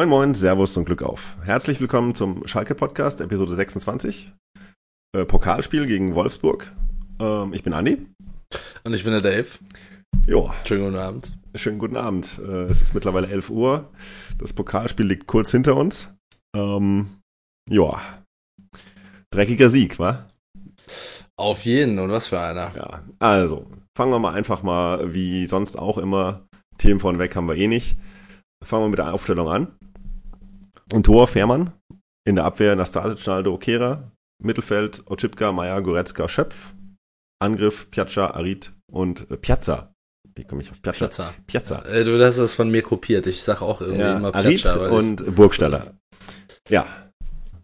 Moin Moin, Servus und Glück auf. Herzlich willkommen zum Schalke Podcast, Episode 26. Äh, Pokalspiel gegen Wolfsburg. Ähm, ich bin Andi. Und ich bin der Dave. Jo. Schönen guten Abend. Schönen guten Abend. Äh, es ist mittlerweile 11 Uhr. Das Pokalspiel liegt kurz hinter uns. Ähm, ja. Dreckiger Sieg, wa? Auf jeden. Und was für einer. Ja. Also, fangen wir mal einfach mal, wie sonst auch immer, Themen von weg haben wir eh nicht. Fangen wir mit der Aufstellung an. Im Tor Fährmann. In der Abwehr Nastasic, Naldo, Kehra. Mittelfeld Otschipka, Meier, Goretzka, Schöpf. Angriff Piazza, Arid und äh, Piazza. Wie komme ich auf Piazza? Piazza. Piazza. Äh, du hast das von mir kopiert. Ich sag auch irgendwie Ja, immer Arid Piazza. aber und Burgstaller. Ja,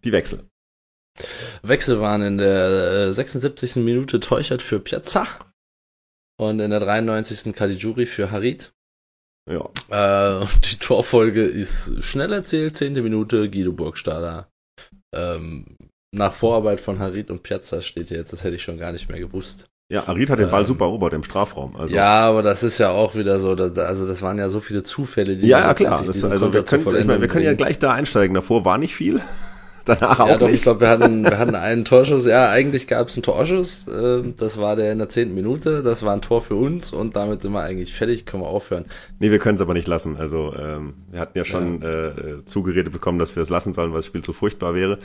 die Wechsel. Wechsel waren in der äh, 76. Minute Teuchert für Piazza. Und in der 93. Caligiuri für Harit. Ja, Äh, die Torfolge ist schnell erzählt, 10. Minute, Guido Burgstaller. Ähm, nach Vorarbeit von Harit und Piazza steht hier jetzt, das hätte ich schon gar nicht mehr gewusst. ja Arid hat den Ball Ähm, super erobert im Strafraum. Also, ja, aber das ist ja auch wieder so, da- also das waren ja so viele Zufälle, die ja, ja klar. Das, also wir können, ich meine, wir können ja gleich da einsteigen. Davor war nicht viel. Danach auch Ja, doch, nicht. ich glaube, wir hatten, wir hatten einen Torschuss. Ja, eigentlich gab es einen Torschuss. ähm, Das war der in der zehnten Minute. Das war ein Tor für uns und damit sind wir eigentlich fertig. Können wir aufhören. Nee, wir können es aber nicht lassen. Also ähm, wir hatten ja schon Äh, äh, zugeredet bekommen, dass wir es lassen sollen, weil das Spiel zu furchtbar wäre.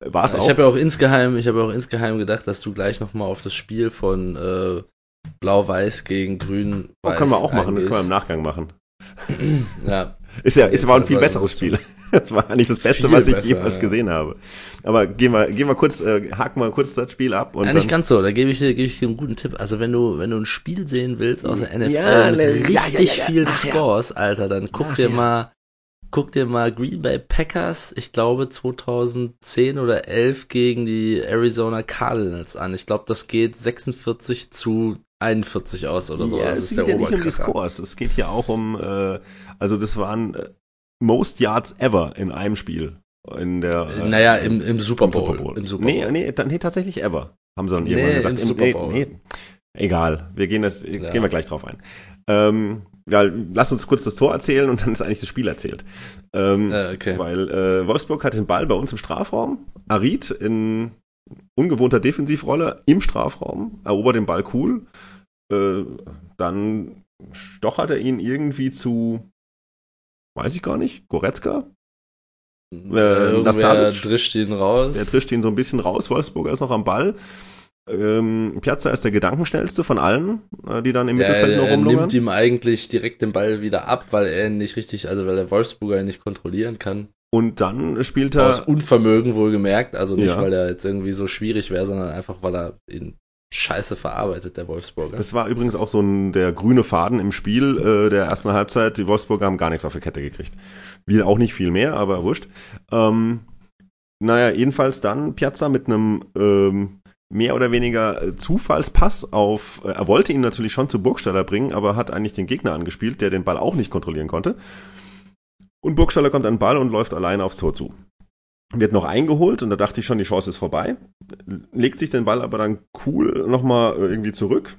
War es Ich auch? habe ja auch insgeheim, ich habe ja auch insgeheim gedacht, dass du gleich noch mal auf das Spiel von äh, Blau-Weiß gegen Grün. oh, können wir auch machen. Das können wir im Nachgang machen. Ja, Ist ja, ist war ein viel besseres Spiel. Das war eigentlich das Beste, Viel was ich besser, jemals ja. gesehen habe. Aber gehen wir, gehen wir kurz, äh, haken mal kurz das Spiel ab und ja, nicht ganz so. Da gebe ich dir, gebe ich dir einen guten Tipp. Also wenn du, wenn du ein Spiel sehen willst aus der NFL Ja, mit richtig ja, vielen. Scores, Alter, dann guck dir Nachher. mal, guck dir mal Green Bay Packers, ich glaube 2010 oder 11 gegen die Arizona Cardinals an. Ich glaube, das geht 46 zu 41 aus oder so. ja, das es ist geht der ja nicht um die. Scores. Es geht ja auch um, äh, also das waren äh, most Yards ever in einem Spiel. In der, äh, Naja, im, im Super im Bowl. Super Bowl. Im Super Bowl. Nee, nee, nee, tatsächlich ever. Haben sie dann Nee, irgendwann gesagt. im Super Bowl. nee, egal, wir gehen, das, Ja. gehen wir gleich drauf ein. Ähm, ja, lass uns kurz das Tor erzählen und dann ist eigentlich das Spiel erzählt. Ähm, Äh, okay. Weil äh, Wolfsburg hat den Ball bei uns im Strafraum. Arid in ungewohnter Defensivrolle im Strafraum, erobert den Ball cool. Äh, dann stochert er ihn irgendwie zu, weiß ich gar nicht, Goretzka. Äh, äh, Irgendwer Nastasic? drischt ihn raus. Der trischt ihn so ein bisschen raus. Wolfsburger ist noch am Ball. Ähm, Piazza ist der gedankenschnellste von allen, äh, die dann im Der, Mittelfeld noch er rumlungern. nimmt ihm eigentlich direkt den Ball wieder ab, weil er ihn nicht richtig, also weil der Wolfsburger ihn nicht kontrollieren kann. Und dann spielt Aus er, Unvermögen wohlgemerkt, also nicht, Ja. weil er jetzt irgendwie so schwierig wäre, sondern einfach, weil er ihn scheiße verarbeitet, der Wolfsburger. das war übrigens auch so ein, der grüne Faden im Spiel äh, der ersten Halbzeit. Die Wolfsburger haben gar nichts auf die Kette gekriegt. Wir auch nicht viel mehr, aber wurscht. Ähm, naja, jedenfalls dann Piazza mit einem ähm, mehr oder weniger äh, Zufallspass auf, äh, er wollte ihn natürlich schon zu Burgstaller bringen, aber hat eigentlich den Gegner angespielt, der den Ball auch nicht kontrollieren konnte. Und Burgstaller kommt an den Ball und läuft alleine aufs Tor zu. Wird noch eingeholt und da dachte ich schon, die Chance ist vorbei. Legt sich den Ball aber dann cool nochmal äh, irgendwie zurück.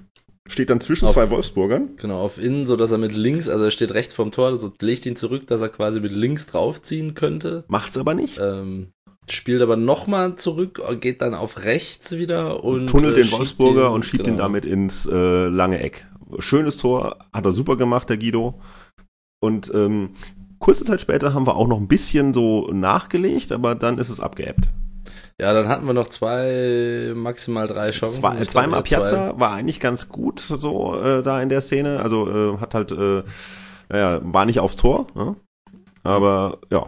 Steht dann zwischen Auf- zwei Wolfsburgern. Genau, auf innen, so dass er mit links, also er steht rechts vom Tor, so legt ihn zurück, dass er quasi mit links draufziehen könnte. Macht's aber nicht. Ähm, spielt aber nochmal zurück, geht dann auf rechts wieder und tunnelt äh, den Wolfsburger ihn- und schiebt ihn genau. damit ins äh, lange Eck. Schönes Tor, hat er super gemacht, der Guido. Und ähm, kurze Zeit später haben wir auch noch ein bisschen so nachgelegt, aber dann ist es abgeebbt. Ja, dann hatten wir noch zwei, maximal drei Chancen. Zwei, zweimal zwei. Piazza war eigentlich ganz gut so äh, da in der Szene. Also äh, hat halt, äh, naja, war nicht aufs Tor, ne? aber ja.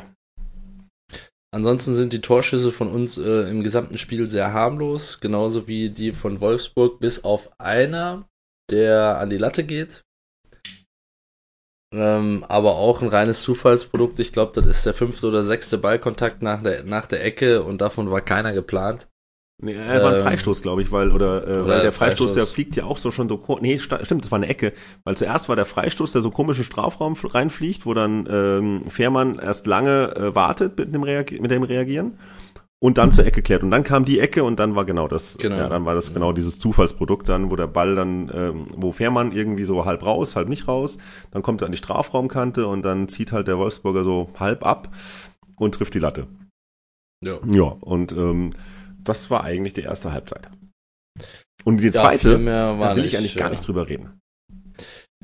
Ansonsten sind die Torschüsse von uns äh, im gesamten Spiel sehr harmlos, genauso wie die von Wolfsburg, bis auf einer, der an die Latte geht. Ähm, aber auch ein reines Zufallsprodukt. Ich glaube, das ist der fünfte oder sechste Ballkontakt nach der, nach der Ecke und davon war keiner geplant. Nee, es war ein Ähm, Freistoß, glaube ich, weil, oder, äh, weil der Freistoß, Freistoß. der fliegt ja auch so schon so, nee, stimmt, das war eine Ecke, weil zuerst war der Freistoß, der so komischen Strafraum fl- reinfliegt, wo dann ähm, Fährmann erst lange äh, wartet mit dem, mit dem Reagieren und dann zur Ecke klärt. Und dann kam die Ecke und dann war genau das, Genau. ja, dann war das genau dieses Zufallsprodukt dann, wo der Ball dann, ähm, wo Fährmann irgendwie so halb raus, halb nicht raus, dann kommt er an die Strafraumkante und dann zieht halt der Wolfsburger so halb ab und trifft die Latte. Ja. Ja, und ähm, das war eigentlich die erste Halbzeit. Und die Ja, zweite, war da will ich eigentlich gar ja. nicht drüber reden.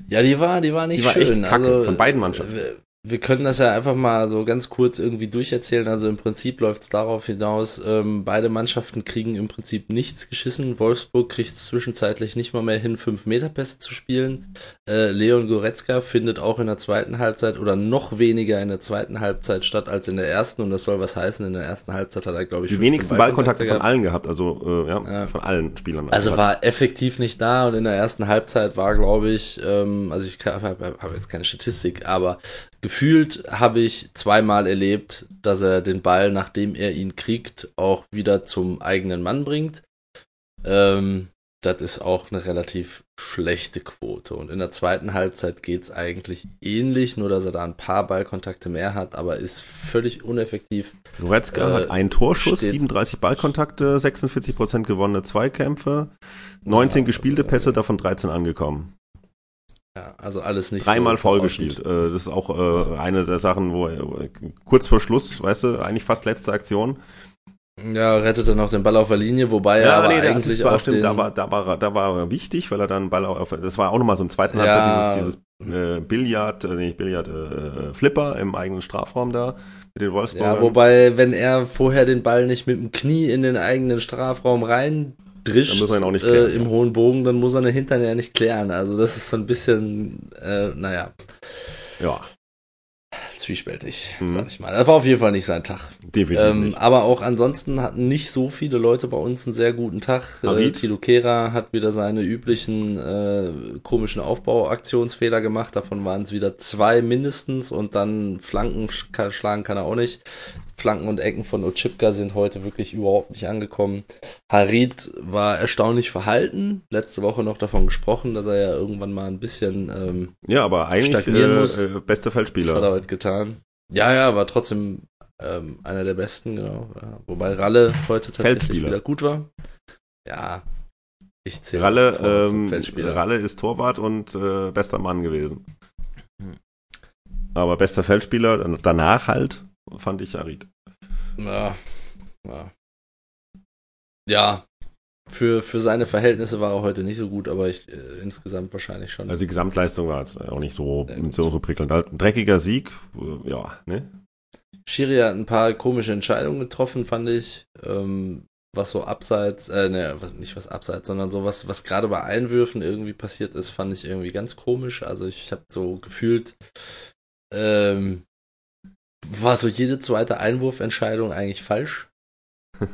Ja, die war, die war nicht Die war echt schön. kacke, also, von beiden Mannschaften. Wir, können das ja einfach mal so ganz kurz irgendwie durcherzählen. Also im Prinzip läuft es darauf hinaus, ähm, beide Mannschaften kriegen im Prinzip nichts geschissen. Wolfsburg kriegt es zwischenzeitlich nicht mal mehr hin, 5-Meter-Pässe zu spielen. Äh, Leon Goretzka findet auch in der zweiten Halbzeit oder noch weniger in der zweiten Halbzeit statt als in der ersten. Und das soll was heißen. In der ersten Halbzeit hat er, glaube ich, Die 15 wenigsten Ballkontakte von gehabt. allen gehabt, also äh, ja, Ja. von allen Spielern. Also Hat- war effektiv nicht da und in der ersten Halbzeit war, glaube ich, ähm, also ich habe hab, hab jetzt keine Statistik, aber gefühlt habe ich zweimal erlebt, dass er den Ball, nachdem er ihn kriegt, auch wieder zum eigenen Mann bringt. Ähm, das ist auch eine relativ schlechte Quote. Und in der zweiten Halbzeit geht's eigentlich ähnlich, nur dass er da ein paar Ballkontakte mehr hat, aber ist völlig uneffektiv. Goretzka äh, hat einen Torschuss, steht- 37 Ballkontakte, 46 Prozent gewonnene Zweikämpfe, 19 Ja, gespielte Pässe, davon 13 angekommen. Ja, also alles nicht Dreimal so faul gespielt. Äh, das ist auch äh, eine der Sachen, wo er, kurz vor Schluss, weißt du, eigentlich fast letzte Aktion. Ja, rettete noch den Ball auf der Linie, wobei er aber der- eigentlich war stimmt, da war, da war, da war er wichtig, weil er dann Ball auf, das war auch nochmal so ein zweiten Ja. Halbzeit, dieses, dieses äh, Billard, äh, nicht Billard, äh, äh, Flipper im eigenen Strafraum da mit den Wolfsburgern. ja, wobei, wenn er vorher den Ball nicht mit dem Knie in den eigenen Strafraum rein drischt, nicht klären, äh, im ja. hohen Bogen, dann muss er den Hintern ja nicht klären. Also das ist so ein bisschen, äh, naja, ja, zwiespältig, Mhm. sag ich mal. Das war auf jeden Fall nicht sein Tag. definitiv Ähm, nicht. aber auch ansonsten hatten nicht so viele Leute bei uns einen sehr guten Tag. Äh? Tilo Kehrer hat wieder seine üblichen äh, komischen Aufbauaktionsfehler gemacht. Davon waren es wieder zwei mindestens und dann Flanken sch kann, schlagen kann er auch nicht. Flanken und Ecken von Ochipka sind heute wirklich überhaupt nicht angekommen. Harid war erstaunlich verhalten. Letzte Woche noch davon gesprochen, dass er ja irgendwann mal ein bisschen ähm, Ja, aber eigentlich stagnieren äh, muss. äh, bester das hat er Feldspieler. heute getan. Ja, ja, war trotzdem ähm, einer der besten, genau. Ja. Wobei Ralle heute tatsächlich wieder gut war. Ja, ich zähle Ralle, ähm. Ralle ist Torwart und äh, bester Mann gewesen. Hm. Aber bester Feldspieler, danach halt, fand ich Arid. Ja, ja. ja für, für seine Verhältnisse war er heute nicht so gut, aber ich äh, insgesamt wahrscheinlich schon. Also die Gesamtleistung war jetzt auch nicht so, Sehr gut. so, so prickelnd. Ein dreckiger Sieg, äh, ja, ne? Schiri hat ein paar komische Entscheidungen getroffen, fand ich. Ähm, was so abseits, äh, ne, was, nicht was abseits, sondern so was, was gerade bei Einwürfen irgendwie passiert ist, fand ich irgendwie ganz komisch. Also ich habe so gefühlt, ähm, war so jede zweite Einwurfentscheidung eigentlich falsch.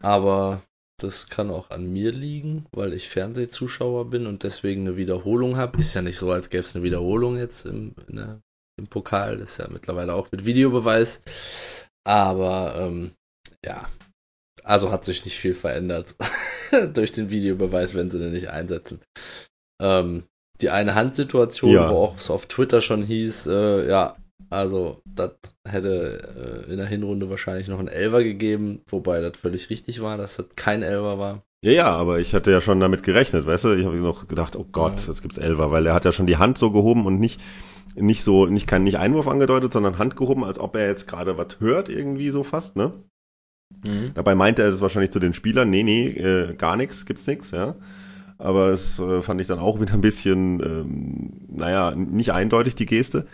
Aber das kann auch an mir liegen, weil ich Fernsehzuschauer bin und deswegen eine Wiederholung habe. Ist ja nicht so, als gäbe es eine Wiederholung jetzt im, der, im Pokal. Das ist ja mittlerweile auch mit Videobeweis. Aber ähm, ja, also hat sich nicht viel verändert durch den Videobeweis, wenn sie den nicht einsetzen. Ähm, die eine Handsituation, Ja. wo auch so auf Twitter schon hieß, äh, ja, also das hätte äh, in der Hinrunde wahrscheinlich noch ein Elver gegeben, wobei das völlig richtig war, dass das kein Elver war. Ja, ja, aber ich hatte ja schon damit gerechnet, weißt du? Ich habe noch gedacht, oh Gott, Ja. jetzt gibt's Elfer, weil er hat ja schon die Hand so gehoben und nicht nicht so nicht kein nicht Einwurf angedeutet, sondern Hand gehoben, als ob er jetzt gerade was hört irgendwie so fast, ne? Mhm. Dabei meinte er das wahrscheinlich zu den Spielern, nee, nee, äh, gar nichts, gibt's nix, ja. Aber es äh, fand ich dann auch wieder ein bisschen, ähm, naja, nicht eindeutig die Geste.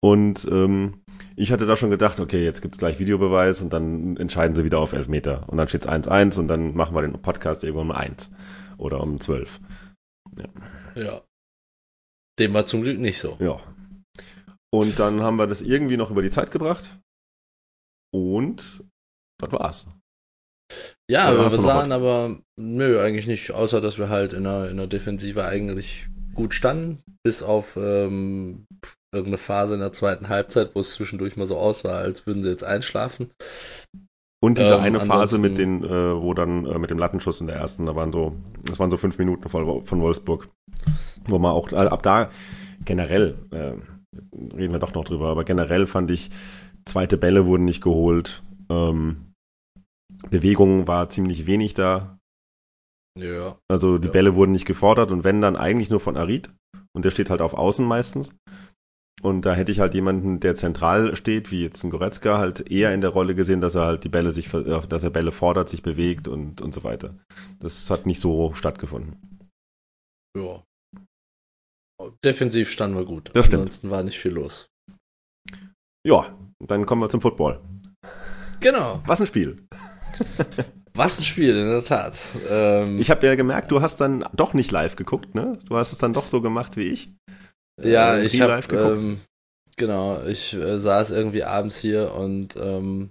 Und ähm, ich hatte da schon gedacht, okay, jetzt gibt's gleich Videobeweis und dann entscheiden sie wieder auf Elfmeter. Und dann steht's 1-1 und dann machen wir den Podcast irgendwann um 1 oder um 12. Ja. Dem war zum Glück nicht so. Ja. Und dann haben wir das irgendwie noch über die Zeit gebracht. Und das war's. Ja, wir sahen aber, nö, eigentlich nicht, außer dass wir halt in der, in der Defensive eigentlich gut standen, bis auf ähm, irgendeine Phase in der zweiten Halbzeit, wo es zwischendurch mal so aussah, als würden sie jetzt einschlafen. Und diese Ähm, eine Phase mit den, äh, wo dann äh, mit dem Lattenschuss in der ersten, da waren so, das waren so fünf Minuten von, von Wolfsburg, wo man auch, also ab da generell, äh, reden wir doch noch drüber, aber generell fand ich, zweite Bälle wurden nicht geholt, Ähm, Bewegung war ziemlich wenig da. Ja. Also die Ja. Bälle wurden nicht gefordert und wenn dann eigentlich nur von Arid. Und der steht halt auf Außen meistens. Und da hätte ich halt jemanden, der zentral steht, wie jetzt ein Goretzka, halt eher in der Rolle gesehen, dass er halt die Bälle sich, äh, dass er Bälle fordert, sich bewegt und, und so weiter. Das hat nicht so stattgefunden. Ja. Defensiv standen wir gut. Das stimmt. Ansonsten war nicht viel los. Ja, dann kommen wir zum Football. Genau. Was ein Spiel. Was ein Spiel, in der Tat. Ähm, Ich habe ja gemerkt, du hast dann doch nicht live geguckt, ne? Du hast es dann doch so gemacht wie ich. Ja, Äh, ich Real habe ähm, genau, ich äh, saß irgendwie abends hier und ähm,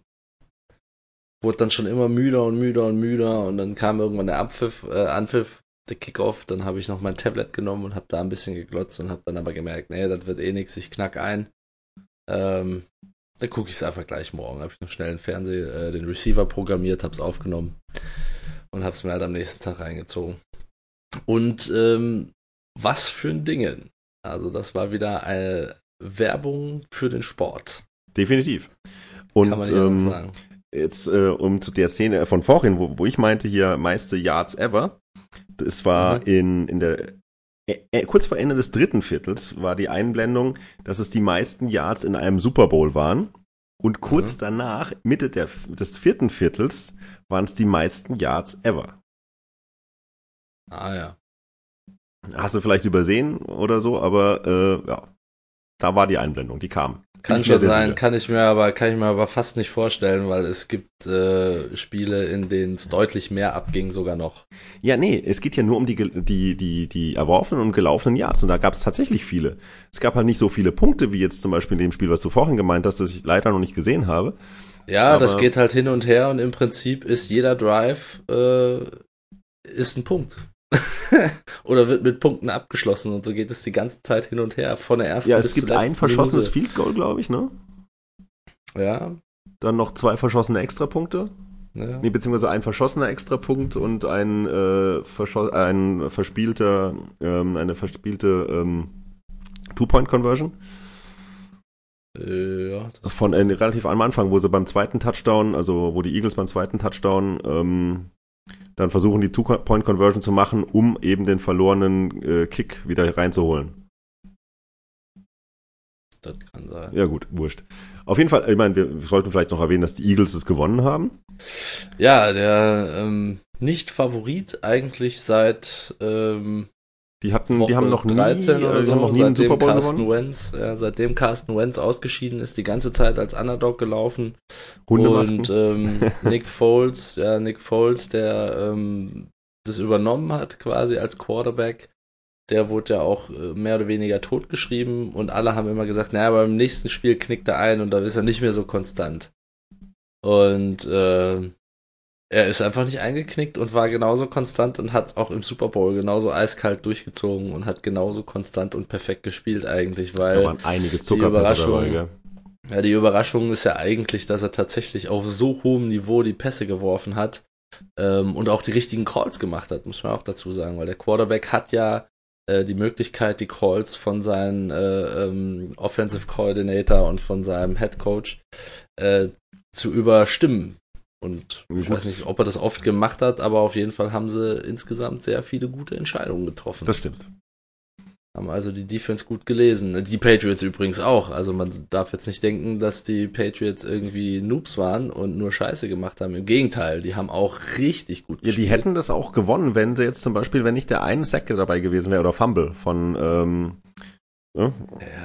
wurde dann schon immer müder und müder und müder und dann kam irgendwann der Abpfiff, äh, Anpfiff, der Kickoff, dann habe ich noch mein Tablet genommen und habe da ein bisschen geglotzt und habe dann aber gemerkt, nee, das wird eh nix, ich knack ein. Ähm, dann gucke ich es einfach gleich morgen. Habe ich noch schnell den Fernseher, äh, den Receiver programmiert, habe es aufgenommen und habe es mir halt am nächsten Tag reingezogen. Und ähm, was für ein Dingen. Also das war wieder eine Werbung für den Sport. Definitiv. Und Kann man ähm, sagen. jetzt äh, um zu der Szene von vorhin, wo, wo ich meinte hier meiste Yards ever, das war Mhm. in, in der äh, äh, kurz vor Ende des dritten Viertels war die Einblendung, dass es die meisten Yards in einem Super Bowl waren. Und kurz Mhm. danach, Mitte der, des vierten Viertels, waren es die meisten Yards ever. Ah ja. Hast du vielleicht übersehen oder so, aber äh, ja, da war die Einblendung, die kam. Kann schon sein, sicher. kann ich mir aber, kann ich mir aber fast nicht vorstellen, weil es gibt äh, Spiele, in denen es deutlich mehr abging sogar noch. Ja, nee, es geht ja nur um die, die, die, die erworfenen und gelaufenen Yards. Und da gab es tatsächlich viele. Es gab halt nicht so viele Punkte, wie jetzt zum Beispiel in dem Spiel, was du vorhin gemeint hast, das ich leider noch nicht gesehen habe. Ja, Aber- das geht halt hin und her und im Prinzip ist jeder Drive äh, ist ein Punkt. Oder wird mit Punkten abgeschlossen und so geht es die ganze Zeit hin und her von der ersten Ja, es gibt ein verschossenes Minute. Field Goal, glaube ich, ne? Ja, Dann noch zwei verschossene Extrapunkte. ja. Nee, beziehungsweise ein verschossener Extrapunkt und ein, äh, ein verspielter, ähm, eine verspielte ähm, Two-Point-Conversion. Äh, ja, das Von äh, relativ am Anfang, wo sie beim zweiten Touchdown, also wo die Eagles beim zweiten Touchdown ähm, dann versuchen, die Two-Point-Conversion zu machen, um eben den verlorenen äh, Kick wieder reinzuholen. Das kann sein. Ja gut, wurscht. Auf jeden Fall, ich meine, wir sollten vielleicht noch erwähnen, dass die Eagles es gewonnen haben. Ja, der ähm, Nicht-Favorit eigentlich seit ähm, Die hatten, Woche die haben noch nie, 13 oder äh, so, haben noch nie einen seitdem Super Bowl Carsten gewonnen. Wentz, ja, seitdem Carsten Wentz ausgeschieden ist, die ganze Zeit als Underdog gelaufen. Hundemasken. Und ähm, Nick Foles, ja, Nick Foles, der ähm, das übernommen hat quasi als Quarterback, der wurde ja auch äh, mehr oder weniger totgeschrieben und alle haben immer gesagt, naja, beim nächsten Spiel knickt er ein und da ist er nicht mehr so konstant. Und äh, er ist einfach nicht eingeknickt und war genauso konstant und hat es auch im Super Bowl genauso eiskalt durchgezogen und hat genauso konstant und perfekt gespielt eigentlich, weil da waren einige Zuckerpässe dabei, gell? ja, die Überraschung ist ja eigentlich, dass er tatsächlich auf so hohem Niveau die Pässe geworfen hat ähm, und auch die richtigen Calls gemacht hat, muss man auch dazu sagen, weil der Quarterback hat ja äh, die Möglichkeit, die Calls von seinem äh, ähm, Offensive Coordinator und von seinem Head Coach äh, zu überstimmen. Und ich weiß nicht, ob er das oft gemacht hat, aber auf jeden Fall haben sie insgesamt sehr viele gute Entscheidungen getroffen. Das stimmt. Haben also die Defense gut gelesen. Die Patriots übrigens auch. Also man darf jetzt nicht denken, dass die Patriots irgendwie Noobs waren und nur Scheiße gemacht haben. Im Gegenteil, die haben auch richtig gut Ja, die hätten das auch gewonnen, wenn sie jetzt zum Beispiel, wenn nicht der eine Sack dabei gewesen wäre oder Fumble von ähm, ja,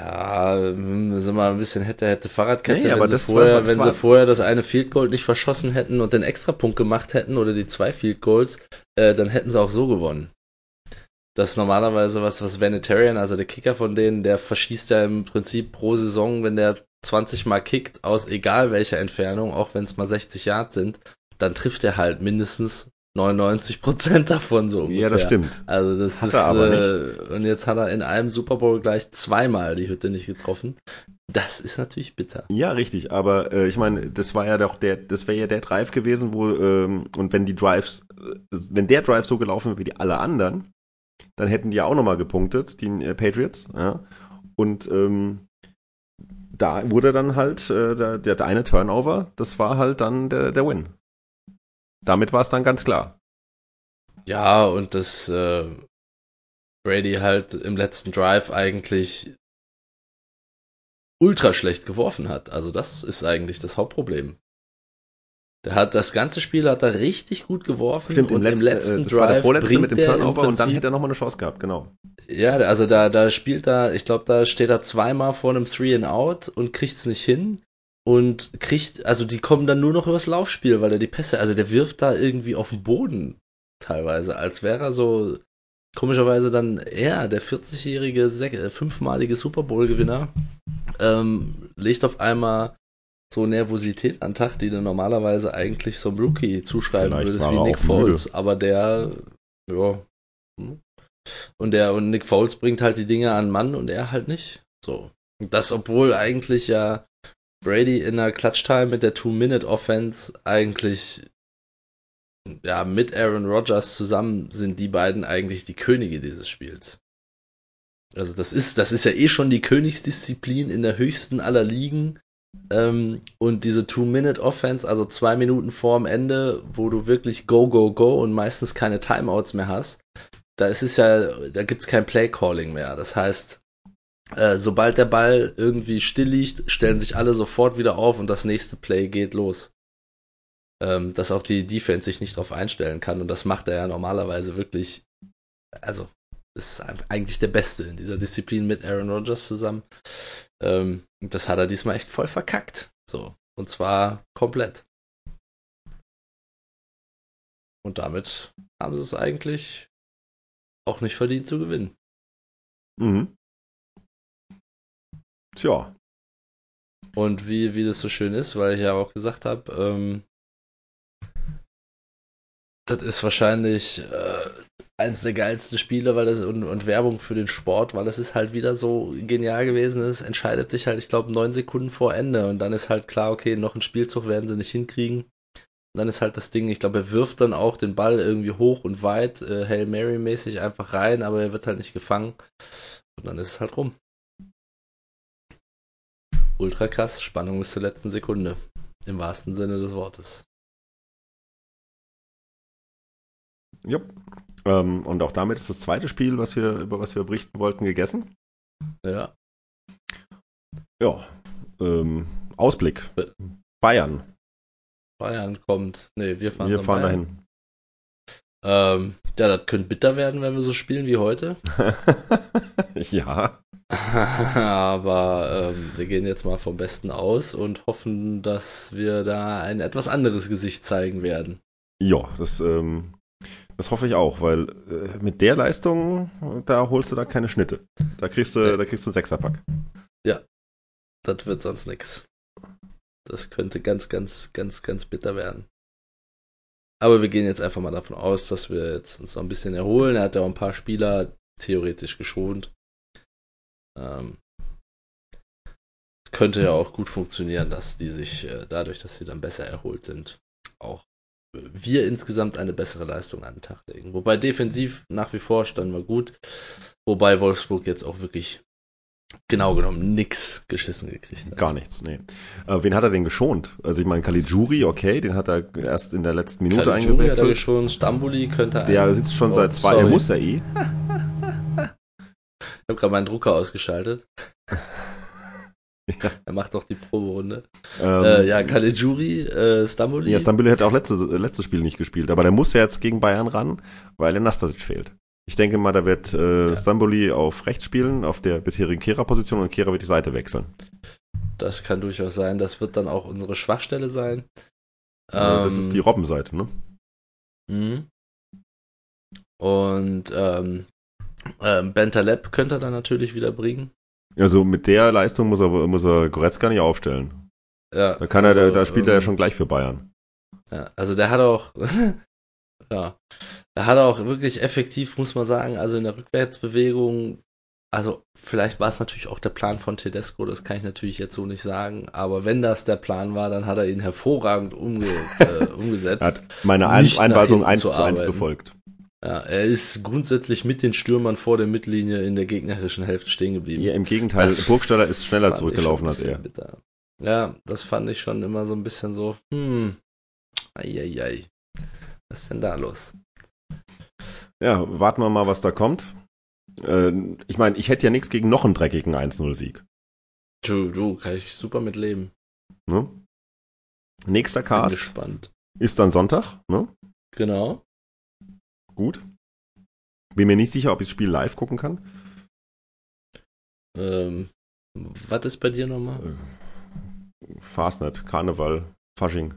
Ja, sind mal ein bisschen hätte, hätte Fahrradkette, Nee, wenn, sie vorher, das wenn sie vorher das eine Field Goal nicht verschossen hätten und den Extrapunkt gemacht hätten oder die zwei Field Goals, äh, dann hätten sie auch so gewonnen. Das ist normalerweise was, was Vanitarian, also der Kicker von denen, der verschießt ja im Prinzip pro Saison, wenn der 20 mal kickt, aus egal welcher Entfernung, auch wenn es mal 60 Yards sind, dann trifft er halt mindestens 99 Prozent davon so ungefähr. ja, das stimmt. Also das Hat ist aber äh, und jetzt hat er in einem Super Bowl gleich zweimal die Hütte nicht getroffen. Das ist natürlich bitter. Ja, richtig, aber äh, ich meine, das war ja doch der, das wäre ja der Drive gewesen, wo, ähm, und wenn die Drives, äh, wenn der Drive so gelaufen wäre wie die alle anderen, dann hätten die ja auch nochmal gepunktet, die äh, Patriots, ja. Und ähm, da wurde dann halt äh, der, der eine Turnover, das war halt dann der, der Win. Damit war es dann ganz klar. Ja, und das äh, Brady halt im letzten Drive eigentlich ultra schlecht geworfen hat. Also das ist eigentlich das Hauptproblem. Der hat das ganze Spiel hat er richtig gut geworfen Stimmt, im und letzten, im letzten äh, das Drive war der vorletzte mit dem Turnover und dann hätte er nochmal eine Chance gehabt, genau. Ja, also da, da spielt er, ich glaube, da steht er zweimal vor einem Three and Out und kriegt's nicht hin und kriegt, also die kommen dann nur noch übers Laufspiel, weil er die Pässe, also der wirft da irgendwie auf den Boden teilweise, als wäre er so komischerweise dann er, der 40-jährige, sech- äh, fünfmalige Super Bowl-Gewinner, ähm, legt auf einmal so Nervosität an den Tag, die du normalerweise eigentlich so einem Rookie zuschreiben Vielleicht würdest, wie Nick auch müde. Foles. Aber der, ja. hm. Und der, und Nick Foles bringt halt die Dinge an Mann und er halt nicht. So. Das, obwohl eigentlich ja Brady in der Clutch-Time mit der Two-Minute-Offense eigentlich ja, mit Aaron Rodgers zusammen sind die beiden eigentlich die Könige dieses Spiels. Also das ist, das ist ja eh schon die Königsdisziplin in der höchsten aller Ligen. Ähm, und diese Two-Minute-Offense, also zwei Minuten vorm Ende, wo du wirklich go, go, go und meistens keine Timeouts mehr hast, da ist es ja, da gibt's kein Play-Calling mehr. Das heißt, äh, sobald der Ball irgendwie still liegt, stellen sich alle sofort wieder auf und das nächste Play geht los ähm, dass auch die Defense sich nicht darauf einstellen kann. Und das macht er ja normalerweise wirklich, also ist eigentlich der Beste in dieser Disziplin mit Aaron Rodgers zusammen. Ähm, das hat er diesmal echt voll verkackt. So. Und zwar komplett. Und damit haben sie es eigentlich auch nicht verdient zu gewinnen. Mhm. Tja, Und wie, wie das so schön ist, weil ich ja auch gesagt habe, ähm, das ist wahrscheinlich äh, eins der geilsten Spiele, weil das und, und Werbung für den Sport, weil das ist halt wieder so genial gewesen. Es entscheidet sich halt, ich glaube, neun Sekunden vor Ende und dann ist halt klar, okay, noch einen Spielzug werden sie nicht hinkriegen. Und dann ist halt das Ding, ich glaube, er wirft dann auch den Ball irgendwie hoch und weit, äh, Hail Mary-mäßig einfach rein, aber er wird halt nicht gefangen. Und dann ist es halt rum. Ultra krass, Spannung bis zur letzten Sekunde. Im wahrsten Sinne des Wortes. jupp. Ähm, und auch damit ist das zweite Spiel, was wir, über was wir berichten wollten, gegessen. Ja. Ja. Ähm, Ausblick. Bayern. Bayern kommt. Nee, wir fahren, Wir fahren Bayern. dahin. Ähm, ja, das könnte bitter werden, wenn wir so spielen wie heute. ja. Aber ähm, wir gehen jetzt mal vom Besten aus und hoffen, dass wir da ein etwas anderes Gesicht zeigen werden. Ja, das, ähm, das hoffe ich auch, weil äh, mit der Leistung, da holst du da keine Schnitte. Da kriegst du, Nee. da kriegst du einen Sechserpack. Das wird sonst nix. Das könnte ganz, ganz, ganz, ganz bitter werden. Aber wir gehen jetzt einfach mal davon aus, dass wir jetzt uns noch ein bisschen erholen. Er hat ja auch ein paar Spieler theoretisch geschont. Ähm, könnte ja auch gut funktionieren, dass die sich äh, dadurch, dass sie dann besser erholt sind, auch äh, wir insgesamt eine bessere Leistung an den Tag legen. Wobei defensiv nach wie vor standen wir gut. Wobei Wolfsburg jetzt auch wirklich genau genommen nix geschissen gekriegt hat. Gar nichts, nee. Äh, wen hat er denn geschont? Also ich meine, Caligiuri, okay, den hat er erst in der letzten Minute Caligiuri hat er eingewechselt. schon, Stambuli könnte Der ein- sitzt schon Oh, seit zwei, sorry. er muss ja eh. Ich habe gerade meinen Drucker ausgeschaltet. Ja. Er macht doch die Proberunde. Ähm, äh, ja, Caligiuri, äh, Stambuli. Ja, Stambuli hätte auch letzte, letztes Spiel nicht gespielt, aber der muss ja jetzt gegen Bayern ran, weil der Nastasic fehlt. Ich denke mal, da wird äh, Ja. Stamboli auf rechts spielen, auf der bisherigen Kehrer-Position und Kehrer wird die Seite wechseln. Das kann durchaus sein. Das wird dann auch unsere Schwachstelle sein. Äh, das Ähm, ist die Robbenseite, ne? Mhm. Und ähm, ähm, Bentaleb könnte er dann natürlich wieder bringen. Also mit der Leistung muss er, muss er Goretzka nicht aufstellen. Ja, Da kann also, er, da spielt er ja ähm, schon gleich für Bayern. Ja, also der hat auch, ja, der hat auch wirklich effektiv, muss man sagen, also in der Rückwärtsbewegung, also vielleicht war es natürlich auch der Plan von Tedesco, das kann ich natürlich jetzt so nicht sagen, aber wenn das der Plan war, dann hat er ihn hervorragend umge äh, umgesetzt. Er hat meine Ein Einweisung hinten 1 zu zu 1 arbeiten. befolgt. Ja, er ist grundsätzlich mit den Stürmern vor der Mittellinie in der gegnerischen Hälfte stehen geblieben. Ja, im Gegenteil, Das Burgstaller ist schneller zurückgelaufen als er. bitter. Ja, das fand ich schon immer so ein bisschen so, hm, eieiei. Was ist denn da los? Ja, warten wir mal, was da kommt. Äh, ich meine, ich hätte ja nichts gegen noch einen dreckigen 1-0-Sieg. Du, du, kann ich super mit leben. Ne? Nächster Cast gespannt. ist dann Sonntag. Ne? Genau. Gut. Bin mir nicht sicher, ob ich das Spiel live gucken kann. Ähm, was ist bei dir nochmal? Fastnet, Karneval, Fasching.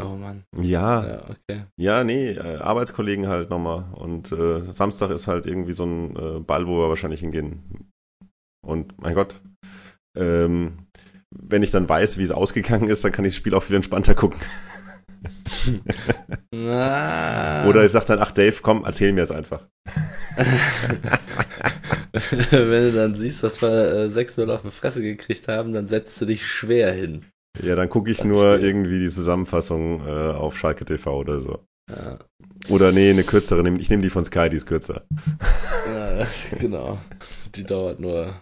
Oh Mann. Ja, Ja, okay. ja, nee, äh, Arbeitskollegen halt nochmal. Und äh, Samstag ist halt irgendwie so ein äh, Ball, wo wir wahrscheinlich hingehen. Und mein Gott, ähm, wenn ich dann weiß, wie es ausgegangen ist, dann kann ich das Spiel auch viel entspannter gucken. Oder ich sag dann, ach Dave, komm, erzähl mir es einfach. Wenn du dann siehst, dass wir äh, 6-0 auf die Fresse gekriegt haben, dann setzt du dich schwer hin. Ja, dann gucke ich Verstehe. nur irgendwie die Zusammenfassung äh, auf Schalke TV oder so. Ja, Oder nee, eine kürzere. Ich nehme die von Sky, die ist kürzer. ja, genau. Die dauert nur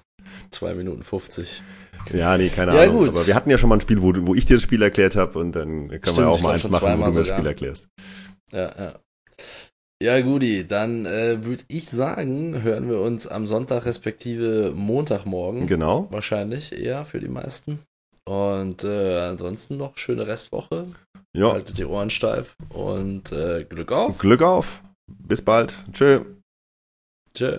2 Minuten 50. Ja, nee, keine Ja, Ahnung. gut. Aber wir hatten ja schon mal ein Spiel, wo, wo ich dir das Spiel erklärt habe und dann können Stimmt, wir auch mal eins machen, wo du mir das. Spiel erklärst. Ja, ja. Ja, Gudi, dann äh, würde ich sagen, hören wir uns am Sonntag respektive Montagmorgen. Genau. Wahrscheinlich eher für die meisten. Und äh, ansonsten noch schöne Restwoche. Ja, Haltet die Ohren steif und äh, Glück auf. Glück auf. Bis bald. Tschö. Tschö.